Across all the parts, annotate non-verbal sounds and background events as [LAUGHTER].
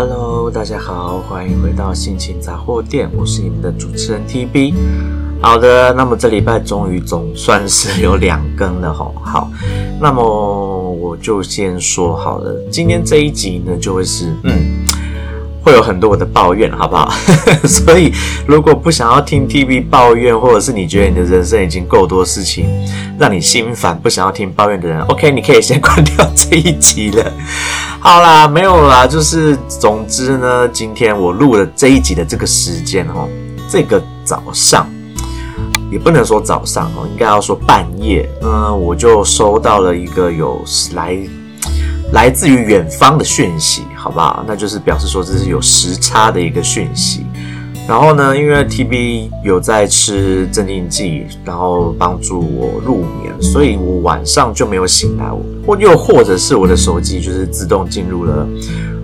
Hello，大家好，欢迎回到心情杂货店，我是你们的主持人 TB。好的，那么这礼拜终于总算是有两更了吼。好，那么我就先说好了，今天这一集呢就会是嗯。会有很多我的抱怨，好不好？[LAUGHS] 所以如果不想要听 TV 抱怨，或者是你觉得你的人生已经够多事情让你心烦，不想要听抱怨的人，OK，你可以先关掉这一集了。[LAUGHS] 好啦，没有啦，就是总之呢，今天我录了这一集的这个时间哦，这个早上也不能说早上哦，应该要说半夜，嗯，我就收到了一个有来。来自于远方的讯息，好不好？那就是表示说这是有时差的一个讯息。然后呢，因为 TB 有在吃镇静剂，然后帮助我入眠，所以我晚上就没有醒来。或又或者是我的手机就是自动进入了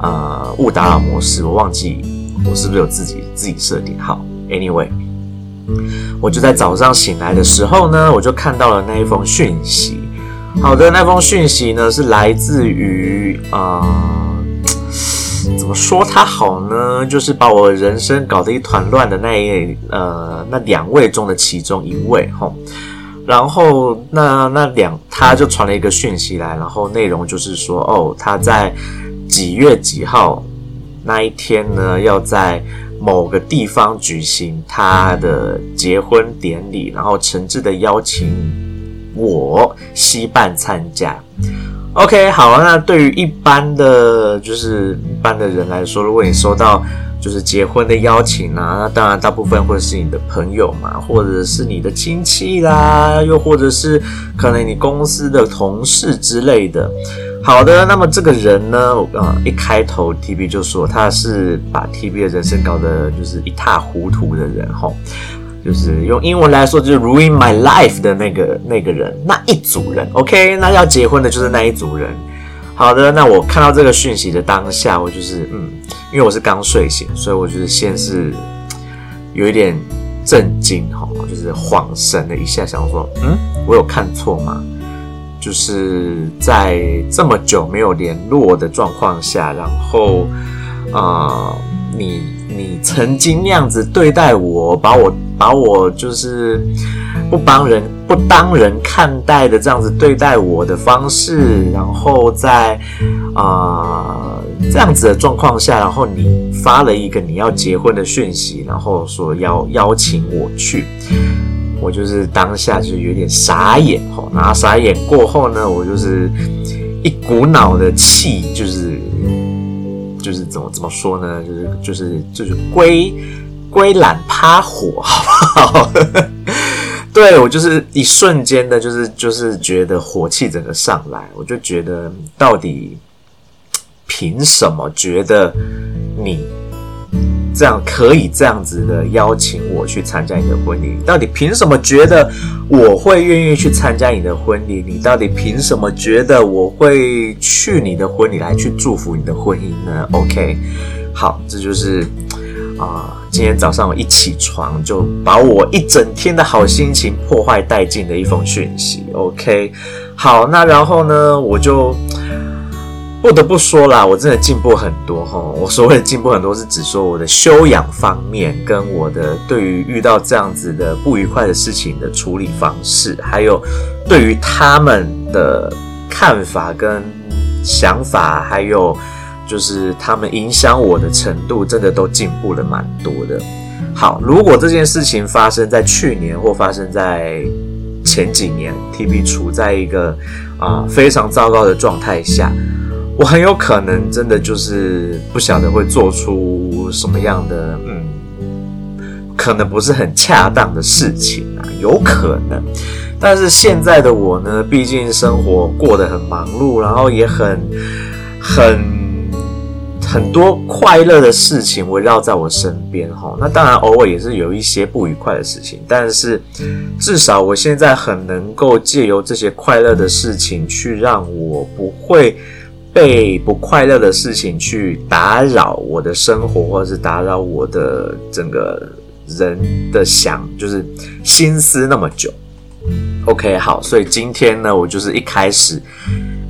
呃勿打扰模式，我忘记我是不是有自己自己设定好。Anyway，我就在早上醒来的时候呢，我就看到了那一封讯息。好的，那封讯息呢是来自于啊、怎么说他好呢？就是把我人生搞得一团乱的那一呃那两位中的其中一位吼。然后那那两他就传了一个讯息来，然后内容就是说哦，他在几月几号那一天呢，要在某个地方举行他的结婚典礼，然后诚挚的邀请。我携伴参加，OK，好，那对于一般的就是一般的人来说，如果你收到就是结婚的邀请啊，那当然大部分会是你的朋友嘛，或者是你的亲戚啦，又或者是可能你公司的同事之类的。好的，那么这个人呢，呃，一开头 TB 就说他是把 TB 的人生搞得就是一塌糊涂的人，吼。就是用英文来说，就是 ruin my life 的那个那个人，那一组人，OK，那要结婚的就是那一组人。好的，那我看到这个讯息的当下，我就是嗯，因为我是刚睡醒，所以我就是先是有一点震惊哈，就是恍神了一下，想说，嗯，我有看错吗？就是在这么久没有联络的状况下，然后啊、你你曾经那样子对待我，把我。把我就是不帮人不当人看待的这样子对待我的方式，然后在啊、这样子的状况下，然后你发了一个你要结婚的讯息，然后说要邀请我去，我就是当下就有点傻眼吼，然后傻眼过后呢，我就是一股脑的气，就是就是怎么怎么说呢，就是就是就是归。归懒趴火，好不好？[LAUGHS] 对，我就是一瞬间的，就是就是觉得火气整个上来，我就觉得到底凭什么觉得你这样可以这样子的邀请我去参加你的婚礼？到底凭什么觉得我会愿意去参加你的婚礼？你到底凭什么觉得我会去你的婚礼来去祝福你的婚姻呢？OK，好，这就是。啊，今天早上我一起床就把我一整天的好心情破坏殆尽的一封讯息。OK，好，那然后呢，我就不得不说啦，我真的进步很多哈。我所谓的进步很多，是指说我的修养方面，跟我的对于遇到这样子的不愉快的事情的处理方式，还有对于他们的看法跟想法，还有。就是他们影响我的程度，真的都进步了蛮多的。好，如果这件事情发生在去年或发生在前几年，TB 处在一个啊、非常糟糕的状态下，我很有可能真的就是不晓得会做出什么样的嗯，可能不是很恰当的事情啊，有可能。但是现在的我呢，毕竟生活过得很忙碌，然后也很很。很多快乐的事情围绕在我身边，哈，那当然偶尔也是有一些不愉快的事情，但是至少我现在很能够借由这些快乐的事情，去让我不会被不快乐的事情去打扰我的生活，或者是打扰我的整个人的想，就是心思那么久。OK，好，所以今天呢，我就是一开始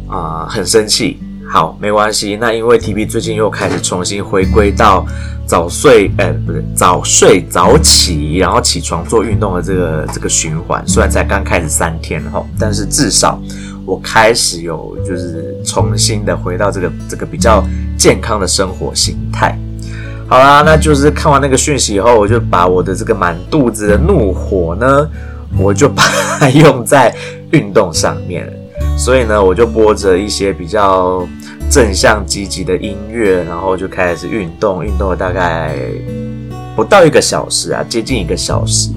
啊，很生气。好，没关系。那因为 TB 最近又开始重新回归到早睡，哎，不对，早睡早起，然后起床做运动的这个这个循环。虽然才刚开始三天哈，但是至少我开始有就是重新的回到这个这个比较健康的生活形态。好啦，那就是看完那个讯息以后，我就把我的这个满肚子的怒火呢，我就把它用在运动上面。所以呢，我就播着一些比较正向积极的音乐，然后就开始运动，运动了大概不到一个小时啊，接近一个小时，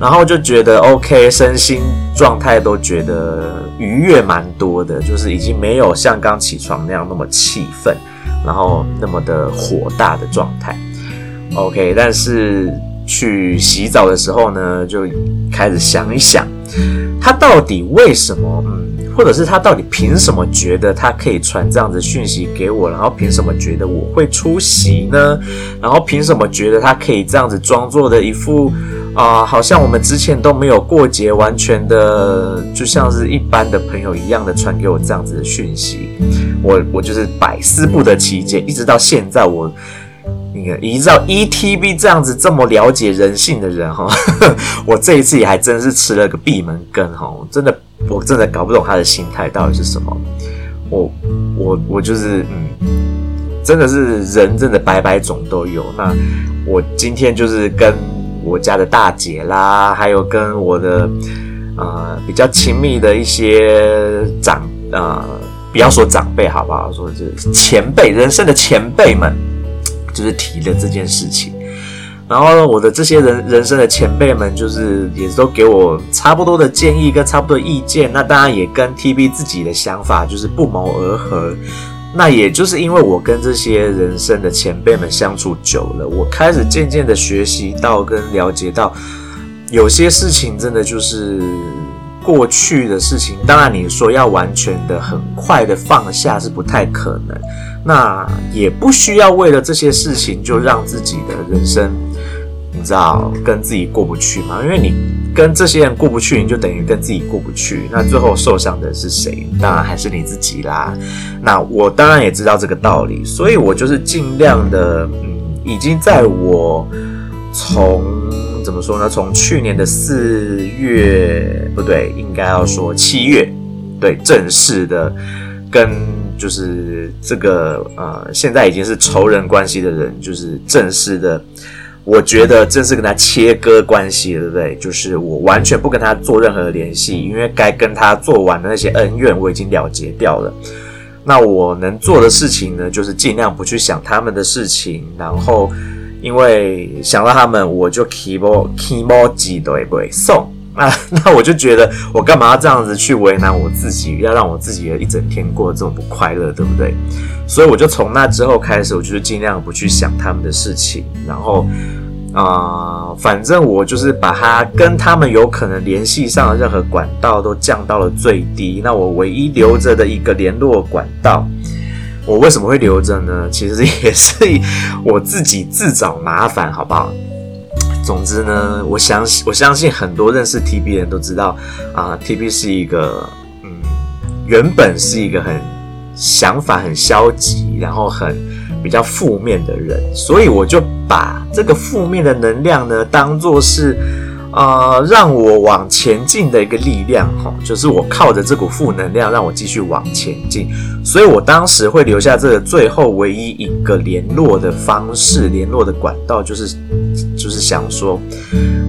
然后就觉得 OK，身心状态都觉得愉悦蛮多的，就是已经没有像刚起床那样那么气愤。然后那么的火大的状态，OK，但是去洗澡的时候呢，就开始想一想，他到底为什么，嗯，或者是他到底凭什么觉得他可以传这样子讯息给我，然后凭什么觉得我会出席呢？然后凭什么觉得他可以这样子装作的一副啊、好像我们之前都没有过节，完全的就像是一般的朋友一样的传给我这样子的讯息。我我就是百思不得其解，一直到现在我，那个依照 ETB 这样子这么了解人性的人哈，[LAUGHS] 我这一次也还真是吃了个闭门羹哈，真的我真的搞不懂他的心态到底是什么，我我我就是嗯，真的是人真的百百种都有，那我今天就是跟我家的大姐啦，还有跟我的呃比较亲密的一些长呃。不要说长辈好不好？说是前辈，人生的前辈们，就是提了这件事情。然后呢，我的这些人人生的前辈们，就是也都给我差不多的建议跟差不多的意见。那当然也跟 TB 自己的想法就是不谋而合。那也就是因为我跟这些人生的前辈们相处久了，我开始渐渐的学习到跟了解到，有些事情真的就是。过去的事情，当然你说要完全的、很快的放下是不太可能。那也不需要为了这些事情就让自己的人生，你知道，跟自己过不去嘛？因为你跟这些人过不去，你就等于跟自己过不去。那最后受伤的是谁？当然还是你自己啦。那我当然也知道这个道理，所以我就是尽量的，嗯，已经在我从。怎么说呢？从去年的四月不对，应该要说七月，对，正式的跟就是这个呃，现在已经是仇人关系的人，就是正式的，我觉得这是跟他切割关系，对不对？就是我完全不跟他做任何的联系，因为该跟他做完的那些恩怨我已经了结掉了。那我能做的事情呢，就是尽量不去想他们的事情，然后。因为想到他们，我就 keyboard keyboard 都不对送那，[LAUGHS] 那我就觉得我干嘛要这样子去为难我自己，要让我自己的一整天过得这么不快乐，对不对？所以我就从那之后开始，我就是尽量不去想他们的事情，然后啊、反正我就是把他跟他们有可能联系上的任何管道都降到了最低。那我唯一留着的一个联络管道。我为什么会留着呢？其实也是 [LAUGHS] 我自己自找麻烦，好不好？总之呢，我相信我相信很多认识 TB 的人都知道啊，TB 是一个嗯，原本是一个很想法很消极，然后很比较负面的人，所以我就把这个负面的能量呢，当做是。呃，让我往前进的一个力量，哈，就是我靠着这股负能量让我继续往前进，所以我当时会留下这个最后唯一一个联络的方式、联络的管道，就是就是想说，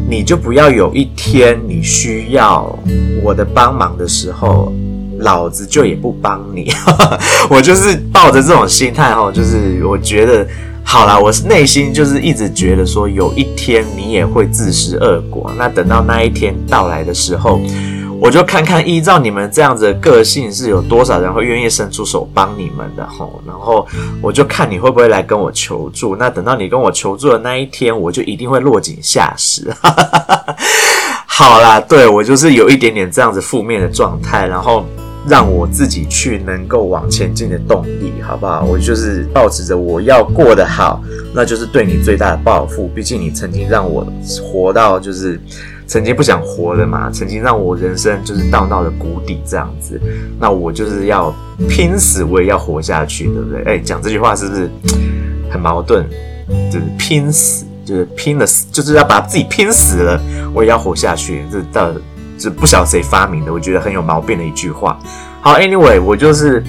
你就不要有一天你需要我的帮忙的时候，老子就也不帮你，[LAUGHS] 我就是抱着这种心态，哈，就是我觉得。好啦，我是内心就是一直觉得说，有一天你也会自食恶果。那等到那一天到来的时候，我就看看依照你们这样子的个性，是有多少人会愿意伸出手帮你们的吼。然后我就看你会不会来跟我求助。那等到你跟我求助的那一天，我就一定会落井下石。[LAUGHS] 好啦，对，我就是有一点点这样子负面的状态，然后。让我自己去能够往前进的动力，好不好？我就是抱持着我要过得好，那就是对你最大的报复。毕竟你曾经让我活到就是曾经不想活了嘛，曾经让我人生就是到到了谷底这样子，那我就是要拼死我也要活下去，对不对？哎，讲这句话是不是很矛盾？就是拼死，就是拼了死，就是要把自己拼死了，我也要活下去。这到是不晓得谁发明的，我觉得很有毛病的一句话。好，Anyway，我就是。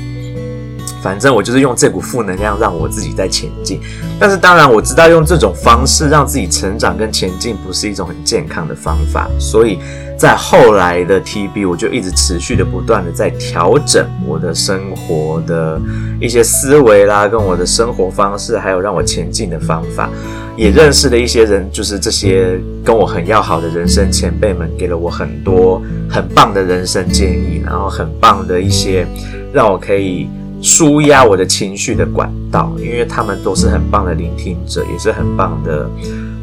反正我就是用这股负能量让我自己在前进，但是当然我知道用这种方式让自己成长跟前进不是一种很健康的方法，所以在后来的 TB 我就一直持续的不断的在调整我的生活的一些思维啦，跟我的生活方式，还有让我前进的方法，也认识了一些人，就是这些跟我很要好的人生前辈们，给了我很多很棒的人生建议，然后很棒的一些让我可以。舒压我的情绪的管道，因为他们都是很棒的聆听者，也是很棒的，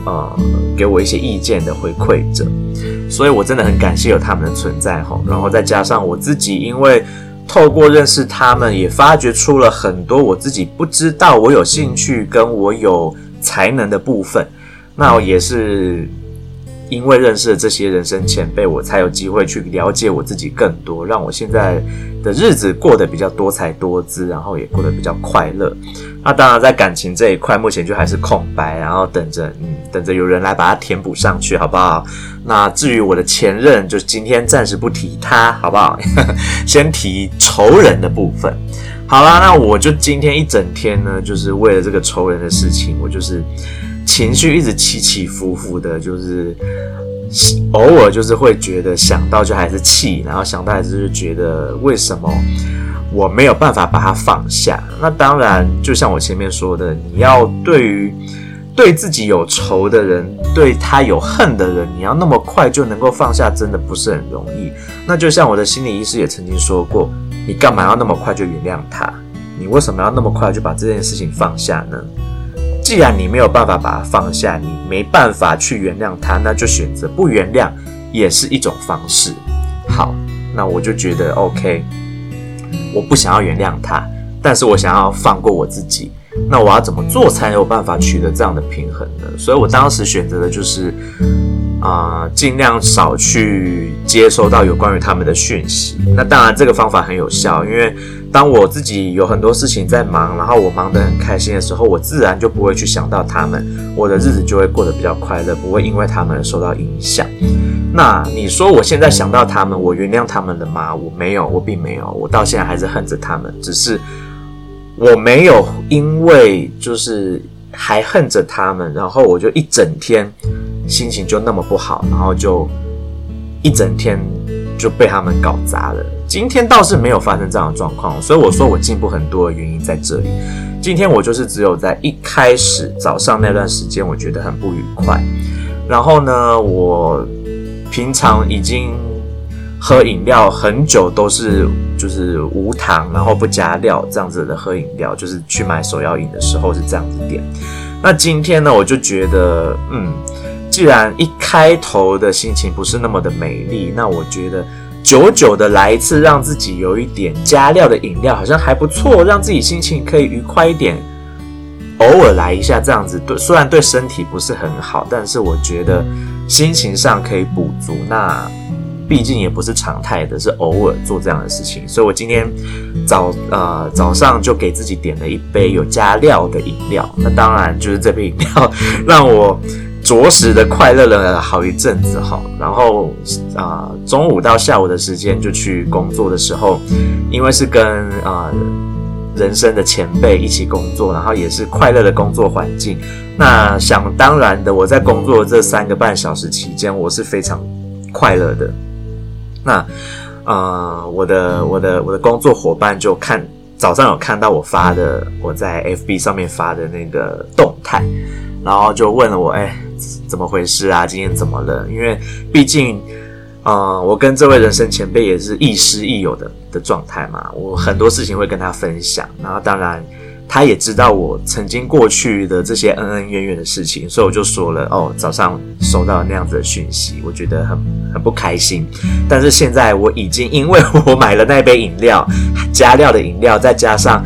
呃，给我一些意见的回馈者，所以我真的很感谢有他们的存在哈。然后再加上我自己，因为透过认识他们，也发掘出了很多我自己不知道我有兴趣跟我有才能的部分，那也是。因为认识了这些人生前辈，我才有机会去了解我自己更多，让我现在的日子过得比较多彩多姿，然后也过得比较快乐。那当然，在感情这一块，目前就还是空白，然后等着，嗯，等着有人来把它填补上去，好不好？那至于我的前任，就是今天暂时不提他，好不好？[LAUGHS] 先提仇人的部分。好啦，那我就今天一整天呢，就是为了这个仇人的事情，我就是。情绪一直起起伏伏的，就是偶尔就是会觉得想到就还是气，然后想到还是觉得为什么我没有办法把它放下。那当然，就像我前面说的，你要对于对自己有仇的人，对他有恨的人，你要那么快就能够放下，真的不是很容易。那就像我的心理医师也曾经说过，你干嘛要那么快就原谅他？你为什么要那么快就把这件事情放下呢？既然你没有办法把它放下，你没办法去原谅他，那就选择不原谅，也是一种方式。好，那我就觉得 OK，我不想要原谅他，但是我想要放过我自己。那我要怎么做才有办法取得这样的平衡呢？所以我当时选择的就是，啊、尽量少去接收到有关于他们的讯息。那当然，这个方法很有效，因为。当我自己有很多事情在忙，然后我忙得很开心的时候，我自然就不会去想到他们，我的日子就会过得比较快乐，不会因为他们受到影响。那你说我现在想到他们，我原谅他们了吗？我没有，我并没有，我到现在还是恨着他们，只是我没有因为就是还恨着他们，然后我就一整天心情就那么不好，然后就一整天就被他们搞砸了。今天倒是没有发生这样的状况，所以我说我进步很多的原因在这里。今天我就是只有在一开始早上那段时间，我觉得很不愉快。然后呢，我平常已经喝饮料很久都是就是无糖，然后不加料这样子的喝饮料，就是去买手摇饮的时候是这样子点。那今天呢，我就觉得，嗯，既然一开头的心情不是那么的美丽，那我觉得。久久的来一次，让自己有一点加料的饮料，好像还不错，让自己心情可以愉快一点。偶尔来一下这样子，对，虽然对身体不是很好，但是我觉得心情上可以补足。那毕竟也不是常态的，是偶尔做这样的事情。所以我今天早呃早上就给自己点了一杯有加料的饮料。那当然就是这杯饮料让我。着实的快乐了好一阵子哈，然后啊、中午到下午的时间就去工作的时候，因为是跟啊、人生的前辈一起工作，然后也是快乐的工作环境。那想当然的，我在工作这三个半小时期间，我是非常快乐的。那啊、我的我的我的工作伙伴就看早上有看到我发的我在 FB 上面发的那个动态，然后就问了我，哎。怎么回事啊？今天怎么了？因为毕竟，呃，我跟这位人生前辈也是亦师亦友的的状态嘛。我很多事情会跟他分享，然后当然他也知道我曾经过去的这些恩恩怨怨的事情，所以我就说了哦，早上收到那样子的讯息，我觉得很很不开心。但是现在我已经因为我买了那杯饮料，加料的饮料，再加上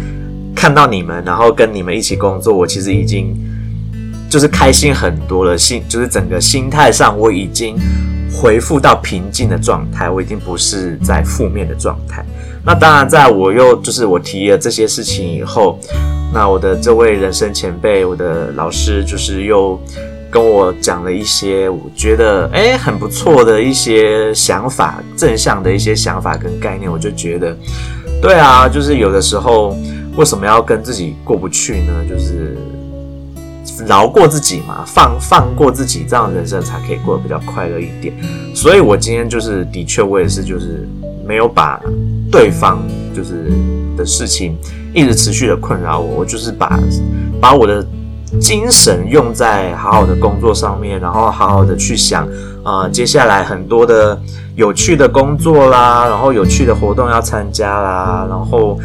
看到你们，然后跟你们一起工作，我其实已经。就是开心很多了，心就是整个心态上，我已经恢复到平静的状态，我已经不是在负面的状态。那当然，在我又就是我提了这些事情以后，那我的这位人生前辈，我的老师，就是又跟我讲了一些我觉得诶很不错的一些想法，正向的一些想法跟概念，我就觉得，对啊，就是有的时候为什么要跟自己过不去呢？就是。饶过自己嘛，放放过自己，这样人生才可以过得比较快乐一点。所以我今天就是的确，我也是就是没有把对方就是的事情一直持续的困扰我，我就是把把我的精神用在好好的工作上面，然后好好的去想啊、接下来很多的有趣的工作啦，然后有趣的活动要参加啦，然后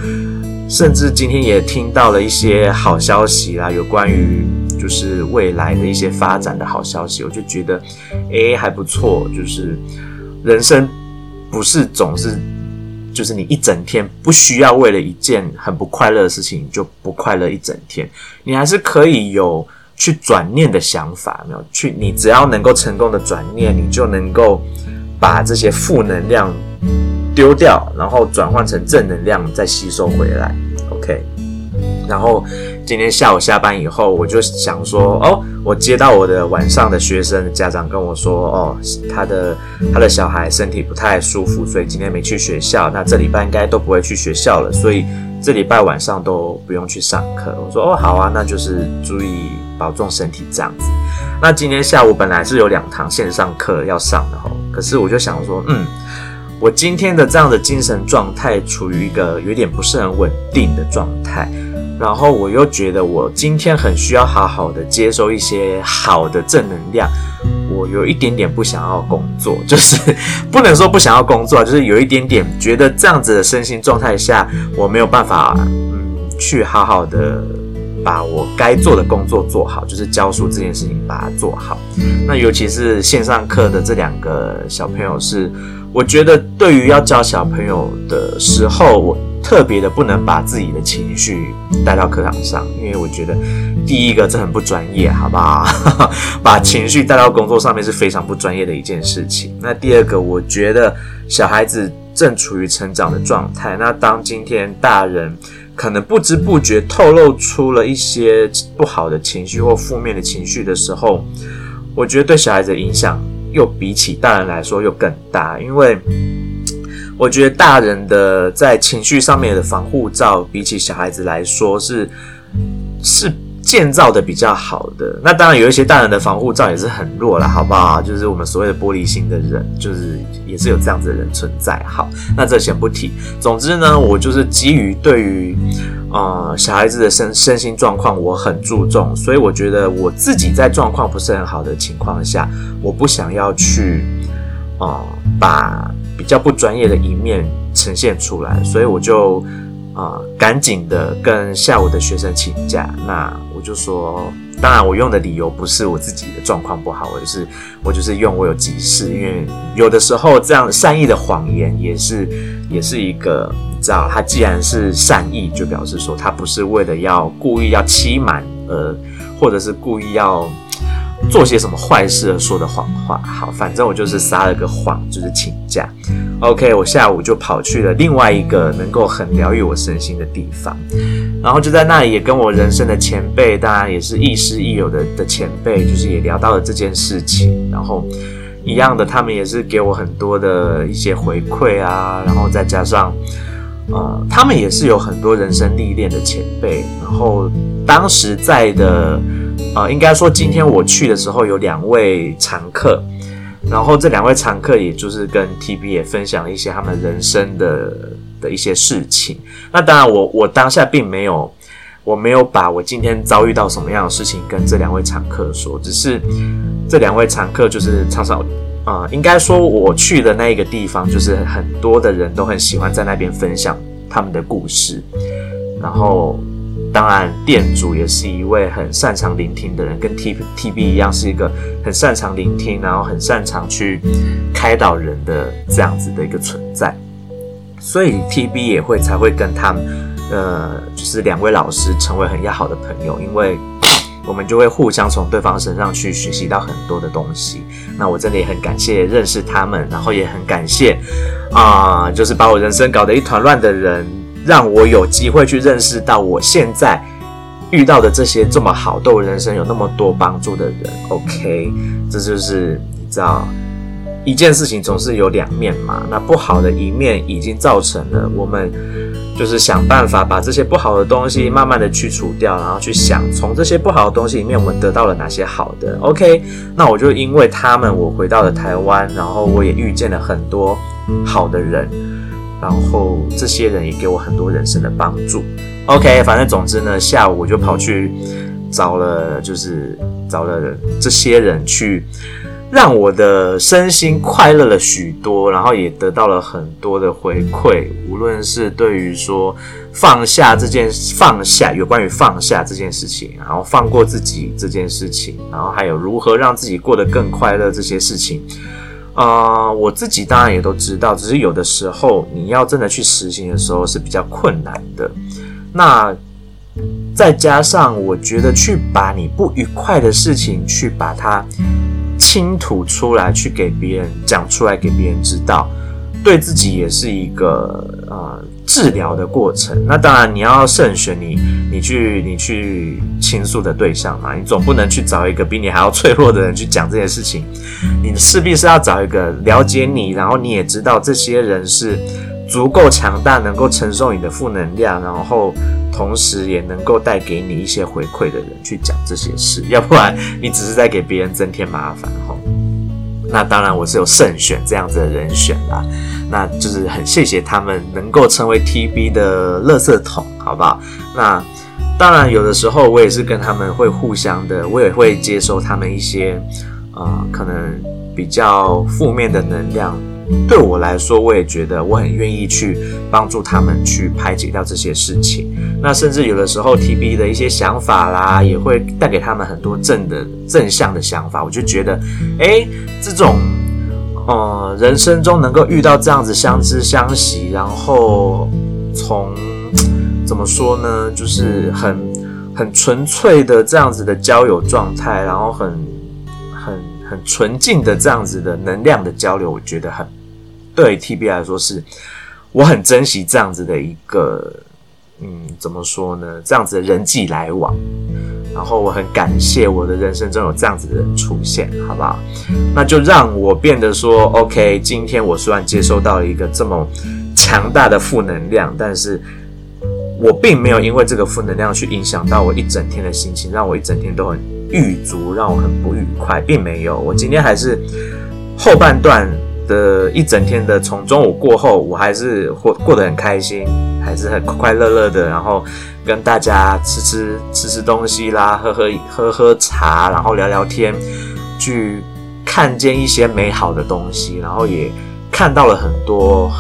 甚至今天也听到了一些好消息啦，有关于。就是未来的一些发展的好消息，我就觉得，诶，还不错。就是人生不是总是，就是你一整天不需要为了一件很不快乐的事情就不快乐一整天，你还是可以有去转念的想法，没有去，你只要能够成功的转念，你就能够把这些负能量丢掉，然后转换成正能量，再吸收回来。OK。然后今天下午下班以后，我就想说，哦，我接到我的晚上的学生家长跟我说，哦，他的他的小孩身体不太舒服，所以今天没去学校。那这礼拜应该都不会去学校了，所以这礼拜晚上都不用去上课。我说，哦，好啊，那就是注意保重身体这样子。那今天下午本来是有两堂线上课要上的吼，可是我就想说，嗯，我今天的这样的精神状态处于一个有点不是很稳定的状态。然后我又觉得我今天很需要好好的接收一些好的正能量，我有一点点不想要工作，就是不能说不想要工作，就是有一点点觉得这样子的身心状态下，我没有办法嗯去好好的把我该做的工作做好，就是教书这件事情把它做好。那尤其是线上课的这两个小朋友是，我觉得对于要教小朋友的时候，我。特别的不能把自己的情绪带到课堂上，因为我觉得第一个这很不专业，好不好？[LAUGHS] 把情绪带到工作上面是非常不专业的一件事情。那第二个，我觉得小孩子正处于成长的状态，那当今天大人可能不知不觉透露出了一些不好的情绪或负面的情绪的时候，我觉得对小孩子的影响又比起大人来说又更大，因为。我觉得大人的在情绪上面的防护罩，比起小孩子来说是是建造的比较好的。那当然有一些大人的防护罩也是很弱了，好不好？就是我们所谓的玻璃心的人，就是也是有这样子的人存在。好，那这先不提。总之呢，我就是基于对于呃小孩子的身身心状况我很注重，所以我觉得我自己在状况不是很好的情况下，我不想要去啊、把。比较不专业的一面呈现出来，所以我就啊、赶紧的跟下午的学生请假。那我就说，当然我用的理由不是我自己的状况不好，我就是我就是用我有急事，因为有的时候这样善意的谎言也是也是一个，你知道，他既然是善意，就表示说他不是为了要故意要欺瞒，呃，或者是故意要。做些什么坏事而说的谎话？好，反正我就是撒了个谎，就是请假。OK，我下午就跑去了另外一个能够很疗愈我身心的地方，然后就在那里也跟我人生的前辈，当然也是亦师亦友的的前辈，就是也聊到了这件事情。然后一样的，他们也是给我很多的一些回馈啊，然后再加上，呃，他们也是有很多人生历练的前辈。然后当时在的。呃，应该说今天我去的时候有两位常客，然后这两位常客也就是跟 TB 也分享了一些他们人生的的一些事情。那当然我，我我当下并没有，我没有把我今天遭遇到什么样的事情跟这两位常客说，只是这两位常客就是常常呃，应该说我去的那一个地方，就是很多的人都很喜欢在那边分享他们的故事，然后。当然，店主也是一位很擅长聆听的人，跟 T T B 一样，是一个很擅长聆听，然后很擅长去开导人的这样子的一个存在。所以 T B 也会才会跟他们，呃，就是两位老师成为很要好的朋友，因为我们就会互相从对方身上去学习到很多的东西。那我真的也很感谢认识他们，然后也很感谢啊、就是把我人生搞得一团乱的人，让我有机会去认识到我现在遇到的这些这么好，对我人生有那么多帮助的人。OK，这就是你知道，一件事情总是有两面嘛。那不好的一面已经造成了我们。就是想办法把这些不好的东西慢慢的去除掉，然后去想从这些不好的东西里面我们得到了哪些好的。OK，那我就因为他们，我回到了台湾，然后我也遇见了很多好的人，然后这些人也给我很多人生的帮助。OK，反正总之呢，下午我就跑去找了，就是找了这些人去。让我的身心快乐了许多，然后也得到了很多的回馈。无论是对于说放下这件放下，有关于放下这件事情，然后放过自己这件事情，然后还有如何让自己过得更快乐这些事情，啊、我自己当然也都知道，只是有的时候你要真的去实行的时候是比较困难的。那再加上我觉得去把你不愉快的事情去把它。倾吐出来，去给别人讲出来，给别人知道，对自己也是一个呃治疗的过程。那当然，你要慎选你你去你去倾诉的对象嘛，你总不能去找一个比你还要脆弱的人去讲这件事情。你势必是要找一个了解你，然后你也知道这些人是足够强大，能够承受你的负能量，然后。同时也能够带给你一些回馈的人去讲这些事，[LAUGHS] 要不然你只是在给别人增添麻烦哈。那当然我是有慎选这样子的人选啦，那就是很谢谢他们能够成为 TB 的垃圾桶，好不好？那当然有的时候我也是跟他们会互相的，我也会接收他们一些呃可能比较负面的能量。对我来说，我也觉得我很愿意去帮助他们去排解掉这些事情。那甚至有的时候，TB 的一些想法啦，也会带给他们很多正的正向的想法。我就觉得，诶，这种呃人生中能够遇到这样子相知相惜，然后从怎么说呢，就是很很纯粹的这样子的交友状态，然后很很。纯净的这样子的能量的交流，我觉得很对 TB 来说是，我很珍惜这样子的一个，嗯，怎么说呢？这样子的人际来往，然后我很感谢我的人生中有这样子的人出现，好不好？那就让我变得说，OK，今天我虽然接收到了一个这么强大的负能量，但是我并没有因为这个负能量去影响到我一整天的心情，让我一整天都很。郁卒让我很不愉快，并没有。我今天还是后半段的一整天的，从中午过后，我还是过过得很开心，还是很快快乐乐的。然后跟大家吃吃吃吃东西啦，喝喝喝喝茶，然后聊聊天，去看见一些美好的东西，然后也看到了很多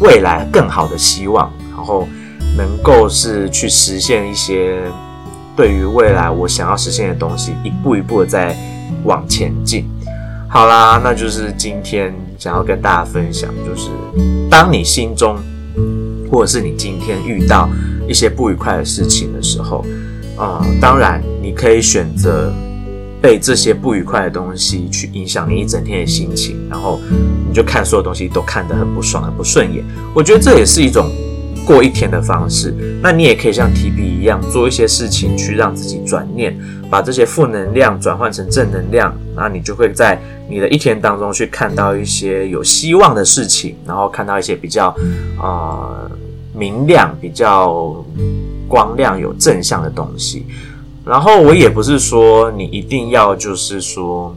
未来更好的希望，然后能够是去实现一些。对于未来我想要实现的东西，一步一步的在往前进。好啦，那就是今天想要跟大家分享，就是当你心中，或者是你今天遇到一些不愉快的事情的时候，啊、呃，当然你可以选择被这些不愉快的东西去影响你一整天的心情，然后你就看所有东西都看得很不爽、很不顺眼。我觉得这也是一种。过一天的方式，那你也可以像 TB 一样做一些事情，去让自己转念，把这些负能量转换成正能量，那你就会在你的一天当中去看到一些有希望的事情，然后看到一些比较啊、呃、明亮、比较光亮、有正向的东西。然后我也不是说你一定要就是说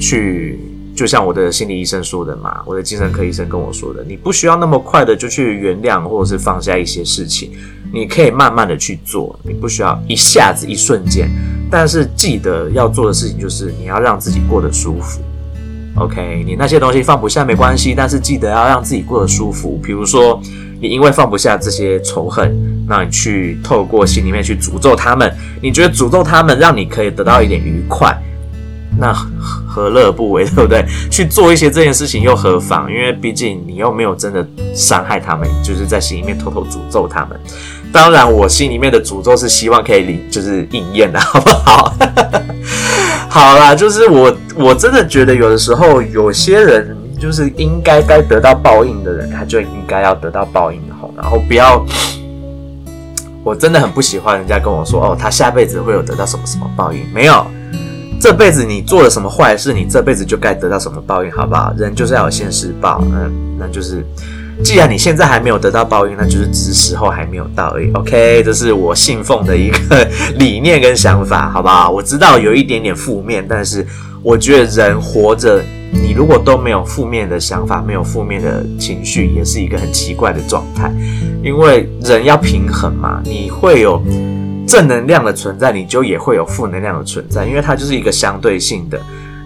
去。就像我的心理医生说的嘛，我的精神科医生跟我说的，你不需要那么快的就去原谅或者是放下一些事情，你可以慢慢的去做，你不需要一下子一瞬间，但是记得要做的事情就是你要让自己过得舒服。OK，你那些东西放不下没关系，但是记得要让自己过得舒服。比如说，你因为放不下这些仇恨，那你去透过心里面去诅咒他们，你觉得诅咒他们让你可以得到一点愉快。那何乐不为，[LAUGHS] 对不对？去做一些这件事情又何妨？因为毕竟你又没有真的伤害他们，就是在心里面偷偷诅咒他们。当然，我心里面的诅咒是希望可以领，就是应验的，[LAUGHS] 好不好？[LAUGHS] 好啦，就是我我真的觉得有的时候有些人就是应该该得到报应的人，他就应该要得到报应的吼，然后不要。我真的很不喜欢人家跟我说哦，他下辈子会有得到什么什么报应？没有，这辈子你做了什么坏事，你这辈子就该得到什么报应，好不好？人就是要有现世报，嗯，那就是，既然你现在还没有得到报应，那就是只是时候还没有到而已。OK，这是我信奉的一个理念跟想法，好不好？我知道有一点点负面，但是我觉得人活着。你如果都没有负面的想法，没有负面的情绪，也是一个很奇怪的状态。因为人要平衡嘛，你会有正能量的存在，你就也会有负能量的存在，因为它就是一个相对性的。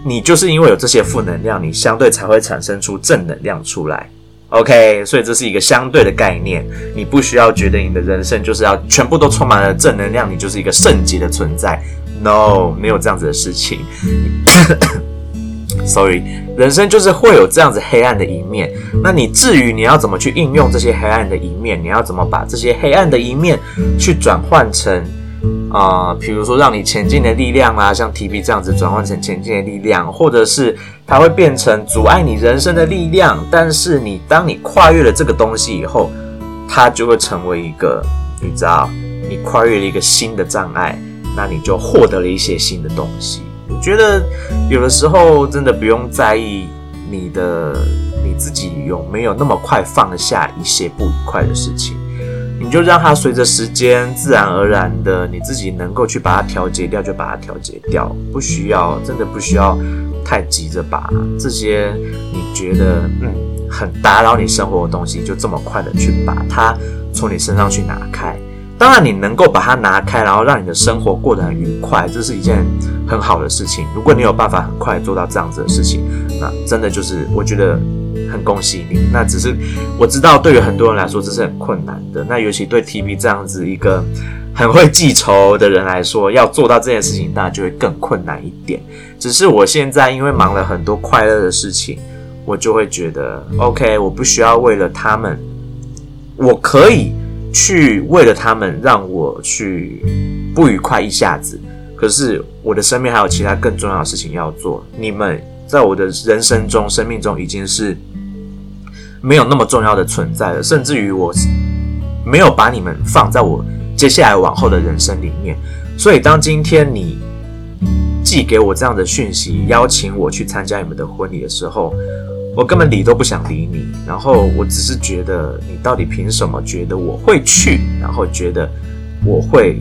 你就是因为有这些负能量，你相对才会产生出正能量出来。OK，所以这是一个相对的概念。你不需要觉得你的人生就是要全部都充满了正能量，你就是一个圣洁的存在。No，没有这样子的事情。Sorry，人生就是会有这样子黑暗的一面。那你至于你要怎么去应用这些黑暗的一面，你要怎么把这些黑暗的一面去转换成啊，比如说让你前进的力量啊，像 TB 这样子转换成前进的力量，或者是它会变成阻碍你人生的力量。但是你当你跨越了这个东西以后，它就会成为一个，你知道，你跨越了一个新的障碍，那你就获得了一些新的东西。我觉得有的时候真的不用在意你的你自己有没有那么快放下一些不愉快的事情，你就让它随着时间自然而然的，你自己能够去把它调节掉就把它调节掉，不需要真的不需要太急着把这些你觉得嗯很打扰你生活的东西就这么快的去把它从你身上去拿开。当然，你能够把它拿开，然后让你的生活过得很愉快，这是一件很好的事情。如果你有办法很快做到这样子的事情，那真的就是我觉得很恭喜你。那只是我知道，对于很多人来说，这是很困难的。那尤其对 TB 这样子一个很会记仇的人来说，要做到这件事情，那就会更困难一点。只是我现在因为忙了很多快乐的事情，我就会觉得 OK，我不需要为了他们，我可以。去为了他们让我去不愉快一下子，可是我的身边还有其他更重要的事情要做。你们在我的人生中、生命中已经是没有那么重要的存在了，甚至于我没有把你们放在我接下来往后的人生里面。所以，当今天你寄给我这样的讯息，邀请我去参加你们的婚礼的时候，我根本理都不想理你，然后我只是觉得你到底凭什么觉得我会去，然后觉得我会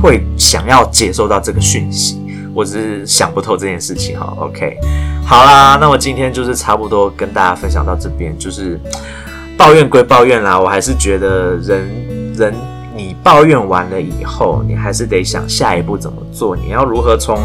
会想要接收到这个讯息，我只是想不透这件事情哈。OK，好啦，那我今天就是差不多跟大家分享到这边，就是抱怨归抱怨啦，我还是觉得人人你抱怨完了以后，你还是得想下一步怎么做，你要如何从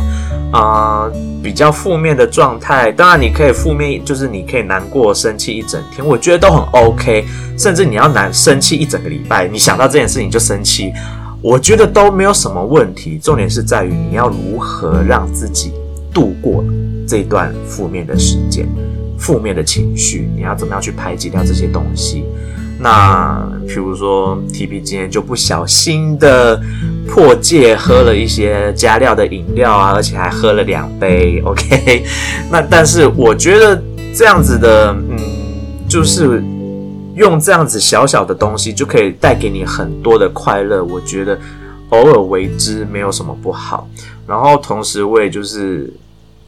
啊。呃比较负面的状态，当然你可以负面，就是你可以难过、生气一整天，我觉得都很 OK。甚至你要难生气一整个礼拜，你想到这件事情就生气，我觉得都没有什么问题。重点是在于你要如何让自己度过这段负面的时间、负面的情绪，你要怎么样去排解掉这些东西。那譬如说，TB 今天就不小心的破戒喝了一些加料的饮料啊，而且还喝了两杯。OK，[LAUGHS] 那但是我觉得这样子的，嗯，就是用这样子小小的东西就可以带给你很多的快乐。我觉得偶尔为之没有什么不好。然后同时我也就是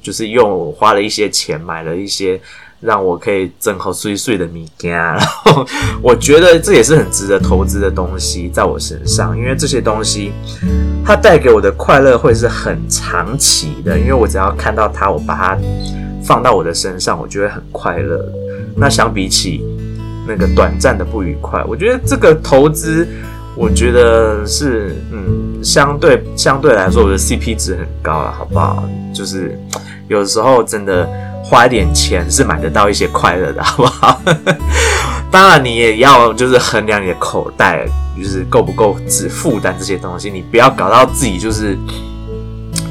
就是用花了一些钱买了一些。让我可以整好碎碎的米干，然 [LAUGHS] 后我觉得这也是很值得投资的东西在我身上，因为这些东西它带给我的快乐会是很长期的，因为我只要看到它，我把它放到我的身上，我就会很快乐。那相比起那个短暂的不愉快，我觉得这个投资，我觉得是嗯，相对相对来说，我的 CP 值很高了，好不好？就是有时候真的。花一点钱是买得到一些快乐的，好不好？[LAUGHS] 当然，你也要就是衡量你的口袋，就是够不够只负担这些东西。你不要搞到自己就是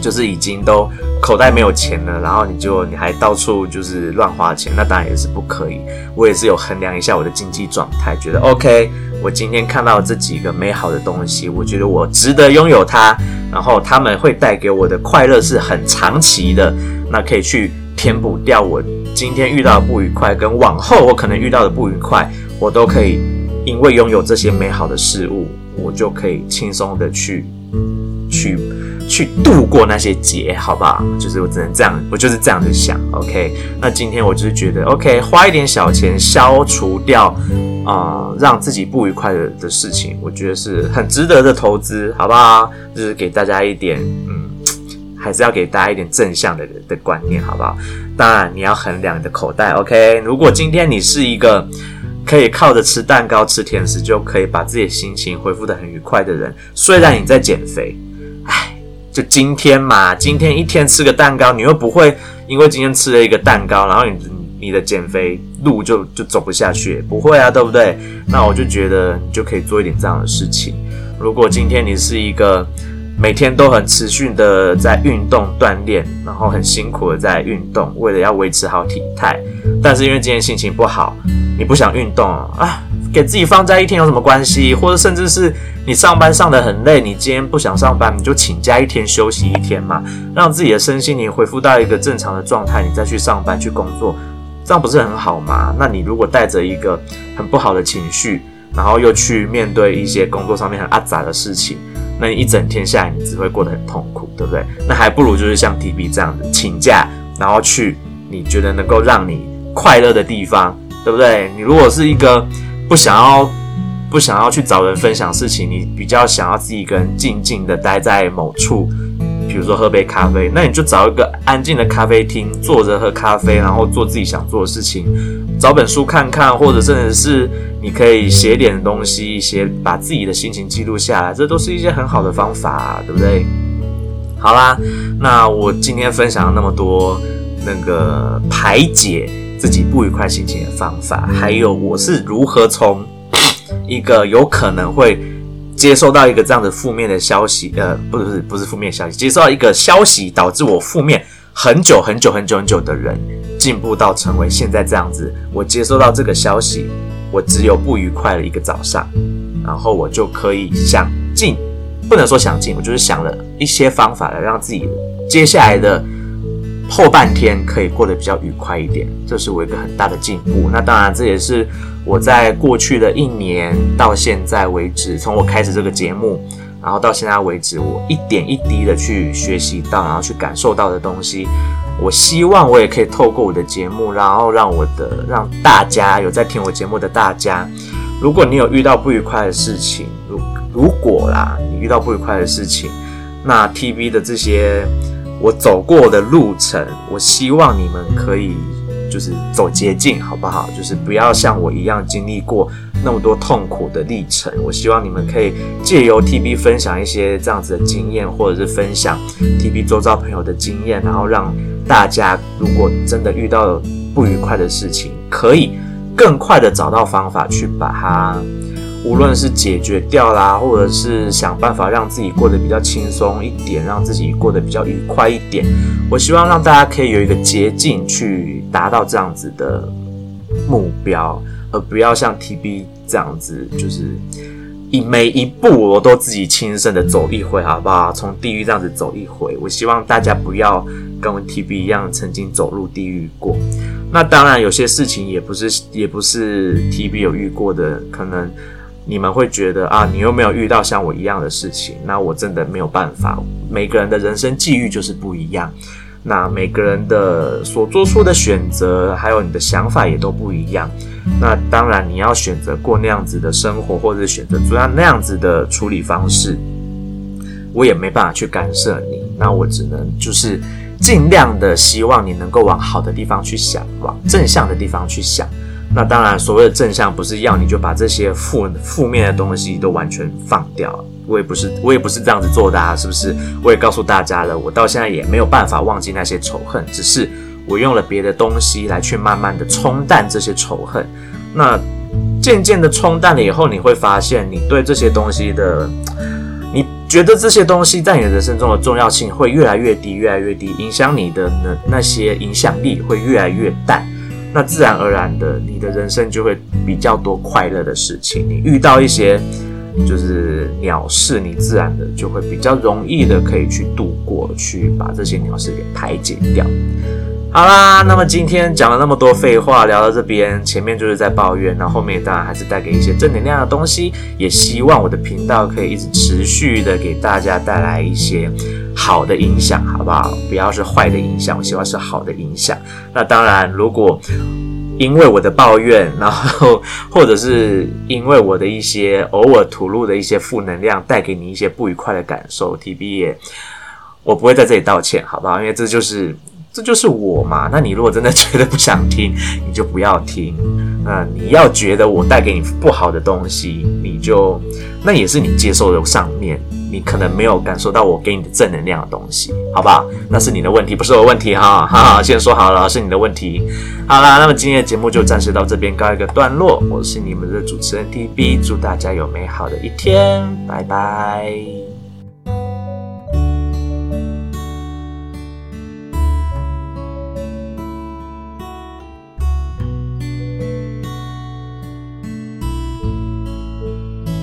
就是已经都口袋没有钱了，然后你就你还到处就是乱花钱，那当然也是不可以。我也是有衡量一下我的经济状态，觉得 OK。我今天看到这几个美好的东西，我觉得我值得拥有它，然后他们会带给我的快乐是很长期的，那可以去填补掉我今天遇到的不愉快，跟往后我可能遇到的不愉快，我都可以因为拥有这些美好的事物，我就可以轻松的去去。去度过那些劫，好不好？就是我只能这样，我就是这样子想。OK，那今天我就是觉得，OK，花一点小钱消除掉啊、让自己不愉快的的事情，我觉得是很值得的投资，好不好？就是给大家一点，嗯，还是要给大家一点正向的的观念，好不好？当然你要衡量你的口袋。OK，如果今天你是一个可以靠着吃蛋糕、吃甜食就可以把自己的心情恢复得很愉快的人，虽然你在减肥。唉就今天嘛，今天一天吃个蛋糕，你又不会因为今天吃了一个蛋糕，然后你你的减肥路就就走不下去，不会啊，对不对？那我就觉得你就可以做一点这样的事情。如果今天你是一个每天都很持续的在运动锻炼，然后很辛苦的在运动，为了要维持好体态，但是因为今天心情不好，你不想运动啊。给自己放假一天有什么关系？或者甚至是你上班上得很累，你今天不想上班，你就请假一天休息一天嘛，让自己的身心灵恢复到一个正常的状态，你再去上班去工作，这样不是很好吗？那你如果带着一个很不好的情绪，然后又去面对一些工作上面很阿杂的事情，那你一整天下来，你只会过得很痛苦，对不对？那还不如就是像 TB 这样子请假，然后去你觉得能够让你快乐的地方，对不对？你如果是一个。不想要，不想要去找人分享事情，你比较想要自己一个人静静的待在某处，比如说喝杯咖啡，那你就找一个安静的咖啡厅，坐着喝咖啡，然后做自己想做的事情，找本书看看，或者甚至是你可以写点东西，写把自己的心情记录下来，这都是一些很好的方法，对不对？好啦，那我今天分享了那么多那个排解自己不愉快心情的方法，还有我是如何从一个有可能会接收到一个这样的负面的消息，呃，不是不是负面消息，接收到一个消息导致我负面很久很久很久很久的人，进步到成为现在这样子。我接收到这个消息，我只有不愉快的一个早上，然后我就可以想尽，不能说想尽，我就是想了一些方法来让自己接下来的。后半天可以过得比较愉快一点，这是我一个很大的进步。那当然，这也是我在过去的一年到现在为止，从我开始这个节目，然后到现在为止，我一点一滴的去学习到，然后去感受到的东西。我希望我也可以透过我的节目，然后让我的让大家有在听我节目的大家，如果你有遇到不愉快的事情，如如果啦，你遇到不愉快的事情，那 TV 的这些。我走过的路程，我希望你们可以就是走捷径，好不好？就是不要像我一样经历过那么多痛苦的历程。我希望你们可以借由 TB 分享一些这样子的经验，或者是分享 TB 周遭朋友的经验，然后让大家如果真的遇到不愉快的事情，可以更快的找到方法去把它。无论是解决掉啦，或者是想办法让自己过得比较轻松一点，让自己过得比较愉快一点，我希望让大家可以有一个捷径去达到这样子的目标，而不要像 TB 这样子，就是一每一步我都自己亲身的走一回，好不好？从地狱这样子走一回，我希望大家不要跟 TB 一样曾经走入地狱过。那当然，有些事情也不是也不是 TB 有遇过的，可能。你们会觉得啊，你又没有遇到像我一样的事情，那我真的没有办法。每个人的人生际遇就是不一样，那每个人的所做出的选择，还有你的想法也都不一样。那当然，你要选择过那样子的生活，或者选择做那样子的处理方式，我也没办法去干涉你。那我只能就是尽量的希望你能够往好的地方去想，往正向的地方去想。那当然，所谓的正向不是要你就把这些负负面的东西都完全放掉。我也不是，我也不是这样子做的啊，是不是？我也告诉大家了，我到现在也没有办法忘记那些仇恨，只是我用了别的东西来去慢慢的冲淡这些仇恨。那渐渐的冲淡了以后，你会发现，你对这些东西的，你觉得这些东西在你的人生中的重要性会越来越低，越来越低，影响你的那那些影响力会越来越淡，那自然而然的，你的人生就会比较多快乐的事情。你遇到一些就是鸟事，你自然的就会比较容易的可以去度过，去把这些鸟事给排解掉。好啦，那么今天讲了那么多废话，聊到这边，前面就是在抱怨，那后，后面当然还是带给一些正能量的东西，也希望我的频道可以一直持续的给大家带来一些好的影响，好不好？不要是坏的影响，我希望是好的影响。那当然，如果因为我的抱怨，然后或者是因为我的一些偶尔吐露的一些负能量，带给你一些不愉快的感受，TB 也，我不会在这里道歉，好不好？因为这就是。这就是我嘛？那你如果真的觉得不想听，[LAUGHS] 你就不要听。那你要觉得我带给你不好的东西，你就那也是你接受的上面，你可能没有感受到我给你的正能量的东西，好不好？那是你的问题，不是我问题哈。好好，先说好了，是你的问题。好啦，那么今天的节目就暂时到这边告一个段落。我是你们的主持人 TB，祝大家有美好的一天，拜拜。